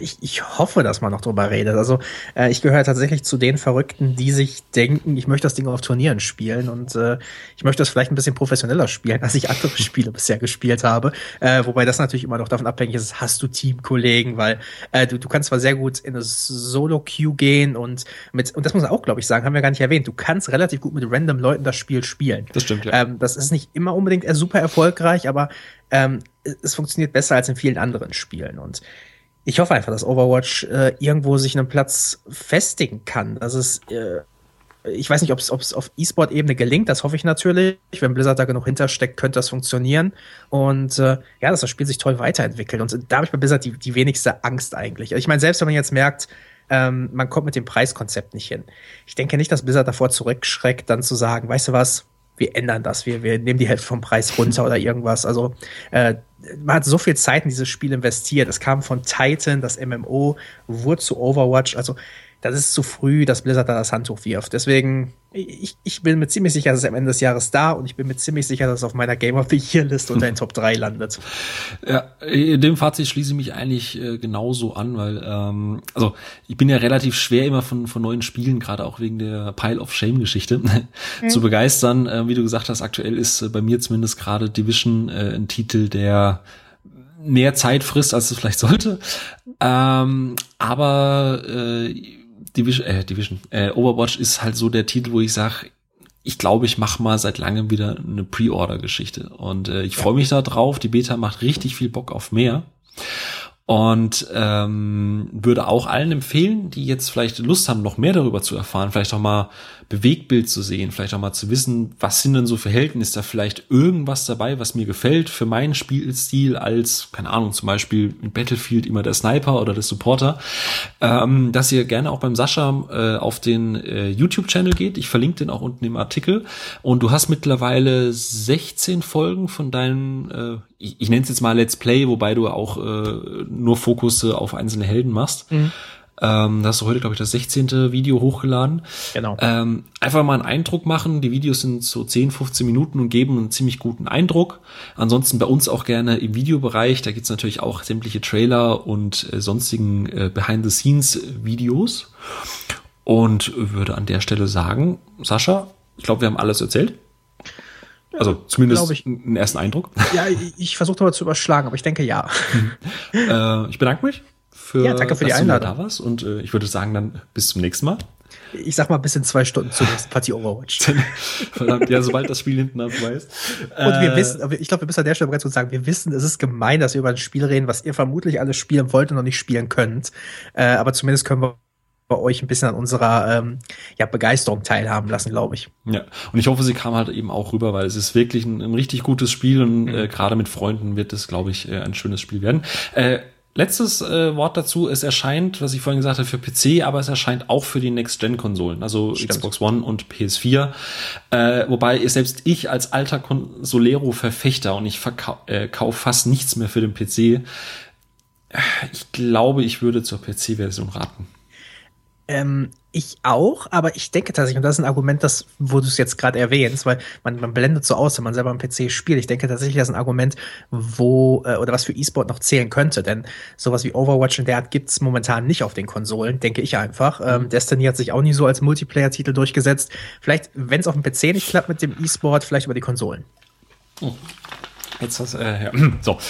Ich, ich hoffe, dass man noch drüber redet. Also äh, ich gehöre tatsächlich zu den Verrückten, die sich denken, ich möchte das Ding auf Turnieren spielen und äh, ich möchte das vielleicht ein bisschen professioneller spielen, als ich andere Spiele bisher gespielt habe. Äh, wobei das natürlich immer noch davon abhängig ist, hast du Teamkollegen, weil äh, du, du kannst zwar sehr gut in eine Solo-Queue gehen und mit, und das muss man auch, glaube ich, sagen, haben wir gar nicht erwähnt, du kannst relativ gut mit random Leuten das Spiel spielen. Das stimmt, ja. Ähm, das ist nicht immer unbedingt super erfolgreich, aber ähm, es funktioniert besser als in vielen anderen Spielen. Und ich hoffe einfach, dass Overwatch äh, irgendwo sich einen Platz festigen kann. Dass es, äh, ich weiß nicht, ob es auf E-Sport-Ebene gelingt, das hoffe ich natürlich. Wenn Blizzard da genug hintersteckt, könnte das funktionieren. Und äh, ja, dass das Spiel sich toll weiterentwickelt. Und da habe ich bei Blizzard die, die wenigste Angst eigentlich. Ich meine, selbst wenn man jetzt merkt, ähm, man kommt mit dem Preiskonzept nicht hin. Ich denke nicht, dass Blizzard davor zurückschreckt, dann zu sagen, weißt du was, wir ändern das, wir, wir nehmen die Hälfte vom Preis runter oder irgendwas. Also äh, man hat so viel Zeit in dieses Spiel investiert. Es kam von Titan, das MMO, wurde zu Overwatch. Also das ist zu früh, dass Blizzard da das Handtuch wirft. Deswegen, ich, ich bin mir ziemlich sicher, dass es am Ende des Jahres da und ich bin mir ziemlich sicher, dass es auf meiner Game of the Year List unter den Top 3 landet. Ja, in dem Fazit schließe ich mich eigentlich äh, genauso an, weil, ähm, also ich bin ja relativ schwer immer von, von neuen Spielen, gerade auch wegen der Pile of Shame-Geschichte, mhm. zu begeistern. Äh, wie du gesagt hast, aktuell ist äh, bei mir zumindest gerade Division äh, ein Titel, der mehr Zeit frisst, als es vielleicht sollte. Ähm, aber äh, Division, äh, Division, äh, Overwatch ist halt so der Titel, wo ich sage, ich glaube, ich mache mal seit langem wieder eine Pre-Order-Geschichte. Und äh, ich freue mich da drauf. Die Beta macht richtig viel Bock auf mehr. Und ähm, würde auch allen empfehlen, die jetzt vielleicht Lust haben, noch mehr darüber zu erfahren, vielleicht auch mal Bewegtbild zu sehen, vielleicht auch mal zu wissen, was sind denn so Verhältnisse, da vielleicht irgendwas dabei, was mir gefällt für meinen Spielstil als, keine Ahnung, zum Beispiel in Battlefield immer der Sniper oder der Supporter, ähm, dass ihr gerne auch beim Sascha äh, auf den äh, YouTube-Channel geht. Ich verlinke den auch unten im Artikel. Und du hast mittlerweile 16 Folgen von deinen, äh, ich, ich nenne es jetzt mal Let's Play, wobei du auch äh, nur Fokus auf einzelne Helden machst. Mhm. Ähm, da hast du heute, glaube ich, das 16. Video hochgeladen. Genau. Ähm, einfach mal einen Eindruck machen. Die Videos sind so 10, 15 Minuten und geben einen ziemlich guten Eindruck. Ansonsten bei uns auch gerne im Videobereich. Da gibt's natürlich auch sämtliche Trailer und äh, sonstigen äh, Behind-the-Scenes-Videos. Und würde an der Stelle sagen, Sascha, ich glaube, wir haben alles erzählt. Also zumindest ich. einen ersten Eindruck. Ja, ich, versuche aber zu überschlagen, aber ich denke ja. äh, ich bedanke mich für, ja, danke für die Einladung. da warst. Und äh, ich würde sagen, dann bis zum nächsten Mal. Ich sag mal bis in zwei Stunden zur nächsten Partie Overwatch. Verdammt, ja, sobald das Spiel hinten abweist. Und wir äh, wissen, ich glaube, wir müssen an der Stelle bereits sagen, wir wissen, es ist gemein, dass wir über ein Spiel reden, was ihr vermutlich alles spielen wollt und noch nicht spielen könnt. Äh, aber zumindest können wir bei euch ein bisschen an unserer ähm, ja, Begeisterung teilhaben lassen, glaube ich. Ja, und ich hoffe, sie kam halt eben auch rüber, weil es ist wirklich ein, ein richtig gutes Spiel und mhm. äh, gerade mit Freunden wird es, glaube ich, äh, ein schönes Spiel werden. Äh, Letztes äh, Wort dazu, es erscheint, was ich vorhin gesagt habe, für PC, aber es erscheint auch für die Next-Gen-Konsolen, also Stimmt. Xbox One und PS4. Äh, wobei selbst ich als alter Consolero-Verfechter und ich äh, fast nichts mehr für den PC, ich glaube, ich würde zur PC-Version raten. Ähm, ich auch, aber ich denke tatsächlich, und das ist ein Argument, das, wo du es jetzt gerade erwähnst, weil man, man blendet so aus, wenn man selber am PC spielt. Ich denke tatsächlich, das ist ein Argument, wo, äh, oder was für E-Sport noch zählen könnte, denn sowas wie Overwatch in der Art gibt's momentan nicht auf den Konsolen, denke ich einfach. Ähm, mhm. Destiny hat sich auch nie so als Multiplayer-Titel durchgesetzt. Vielleicht, wenn es auf dem PC nicht klappt mit dem E-Sport, vielleicht über die Konsolen. Oh. Jetzt hast äh, ja. so.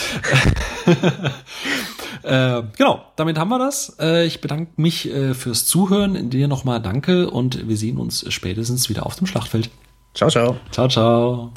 Äh, genau, damit haben wir das. Äh, ich bedanke mich äh, fürs Zuhören. Dir nochmal danke und wir sehen uns spätestens wieder auf dem Schlachtfeld. Ciao, ciao. Ciao, ciao.